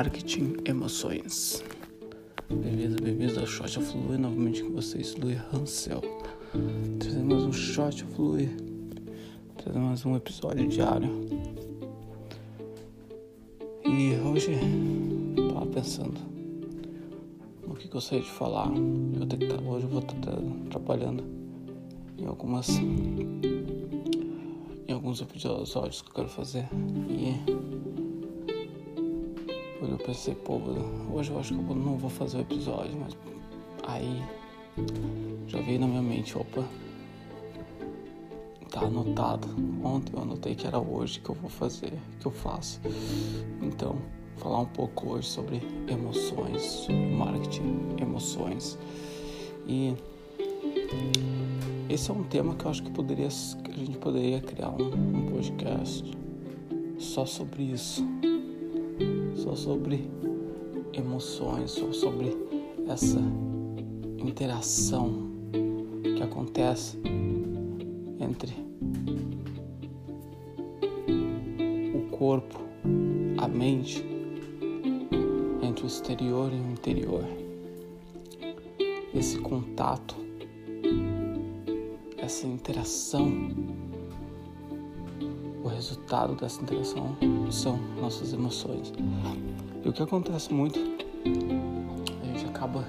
Marketing Emoções. Bem-vindos ao Shot of Fluir, novamente com vocês, Luiz Hansel. Trazendo mais um Shot of Fluir, trazendo mais um episódio diário. E hoje, tava pensando no que gostaria de falar. Eu tenho que, hoje eu vou estar trabalhando em algumas em alguns episódios que eu quero fazer. E pensei, pô, hoje eu acho que eu não vou fazer o episódio, mas aí já veio na minha mente, opa, tá anotado. Ontem eu anotei que era hoje que eu vou fazer, que eu faço. Então, falar um pouco hoje sobre emoções, sobre marketing, emoções. E esse é um tema que eu acho que poderia, a gente poderia criar um, um podcast só sobre isso só sobre emoções, só sobre essa interação que acontece entre o corpo, a mente, entre o exterior e o interior. Esse contato, essa interação, resultado dessa interação são nossas emoções. E o que acontece muito, a gente acaba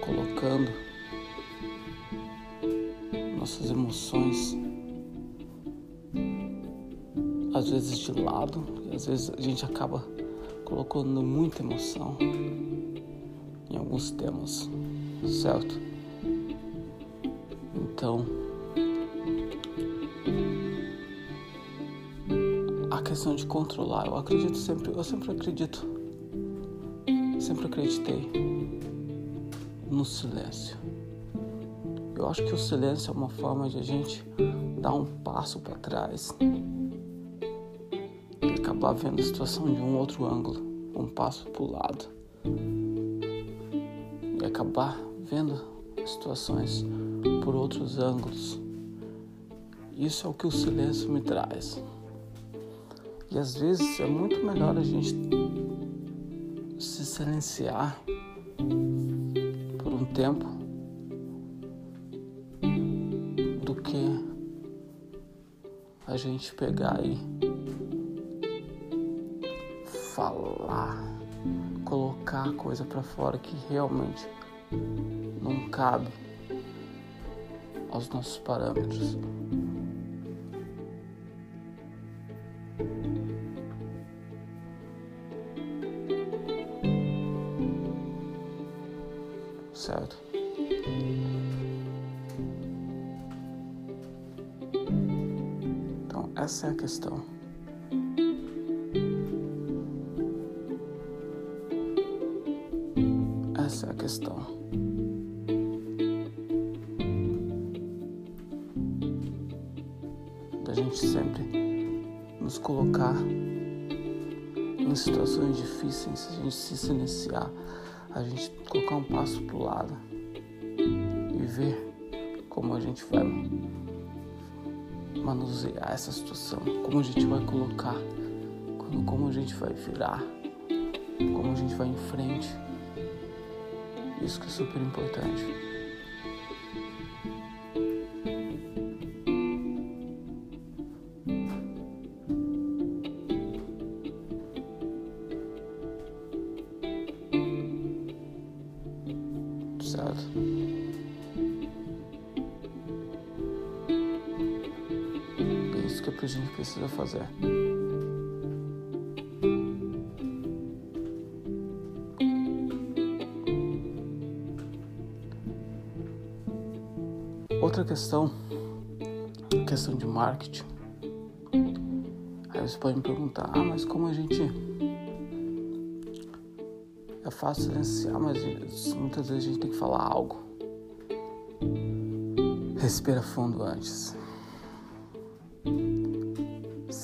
colocando nossas emoções às vezes de lado, às vezes a gente acaba colocando muita emoção em alguns temas, certo? Então, questão de controlar. Eu acredito sempre, eu sempre acredito, sempre acreditei no silêncio. Eu acho que o silêncio é uma forma de a gente dar um passo para trás e acabar vendo a situação de um outro ângulo, um passo para o lado e acabar vendo situações por outros ângulos. Isso é o que o silêncio me traz. E às vezes é muito melhor a gente se silenciar por um tempo do que a gente pegar e falar, colocar a coisa para fora que realmente não cabe aos nossos parâmetros. Certo? Então, essa é a questão. Essa é a questão. Da gente sempre nos colocar em situações difíceis, a gente se silenciar a gente colocar um passo para o lado e ver como a gente vai manusear essa situação, como a gente vai colocar, como a gente vai virar, como a gente vai em frente. Isso que é super importante. Que a gente precisa fazer. Outra questão, questão de marketing. Aí você pode me perguntar, ah, mas como a gente é fácil silenciar, mas muitas vezes a gente tem que falar algo. Respira fundo antes.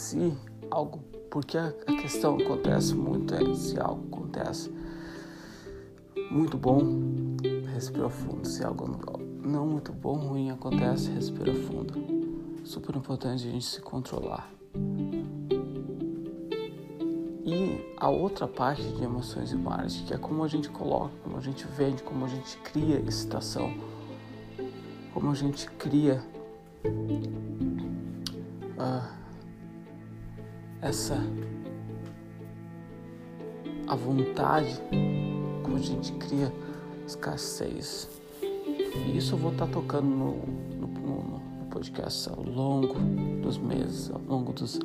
Se algo, porque a questão acontece muito é se algo acontece muito bom, respira fundo. Se algo não muito bom, ruim acontece, respira fundo. Super importante a gente se controlar. E a outra parte de emoções e marketing, que é como a gente coloca, como a gente vende, como a gente cria excitação, como a gente cria uh, essa a vontade, como a gente cria escassez. E isso eu vou estar tá tocando no, no, no, no podcast ao longo dos meses, ao longo dos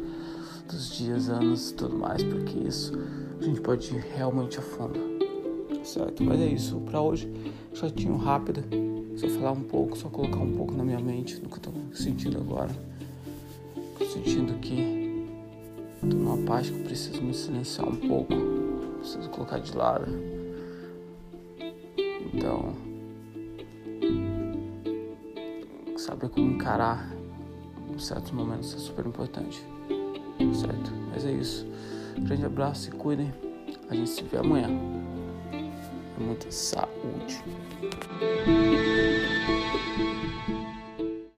dos dias, anos e tudo mais, porque isso a gente pode ir realmente a fundo, certo? Mas é isso, para hoje, chatinho rápido, só falar um pouco, só colocar um pouco na minha mente do que eu tô sentindo agora. Tô sentindo que tô numa parte que eu preciso me silenciar um pouco, preciso colocar de lado. Então, saber como encarar certos momentos é super importante certo? Mas é isso. Grande abraço e cuidem. A gente se vê amanhã. Muita saúde.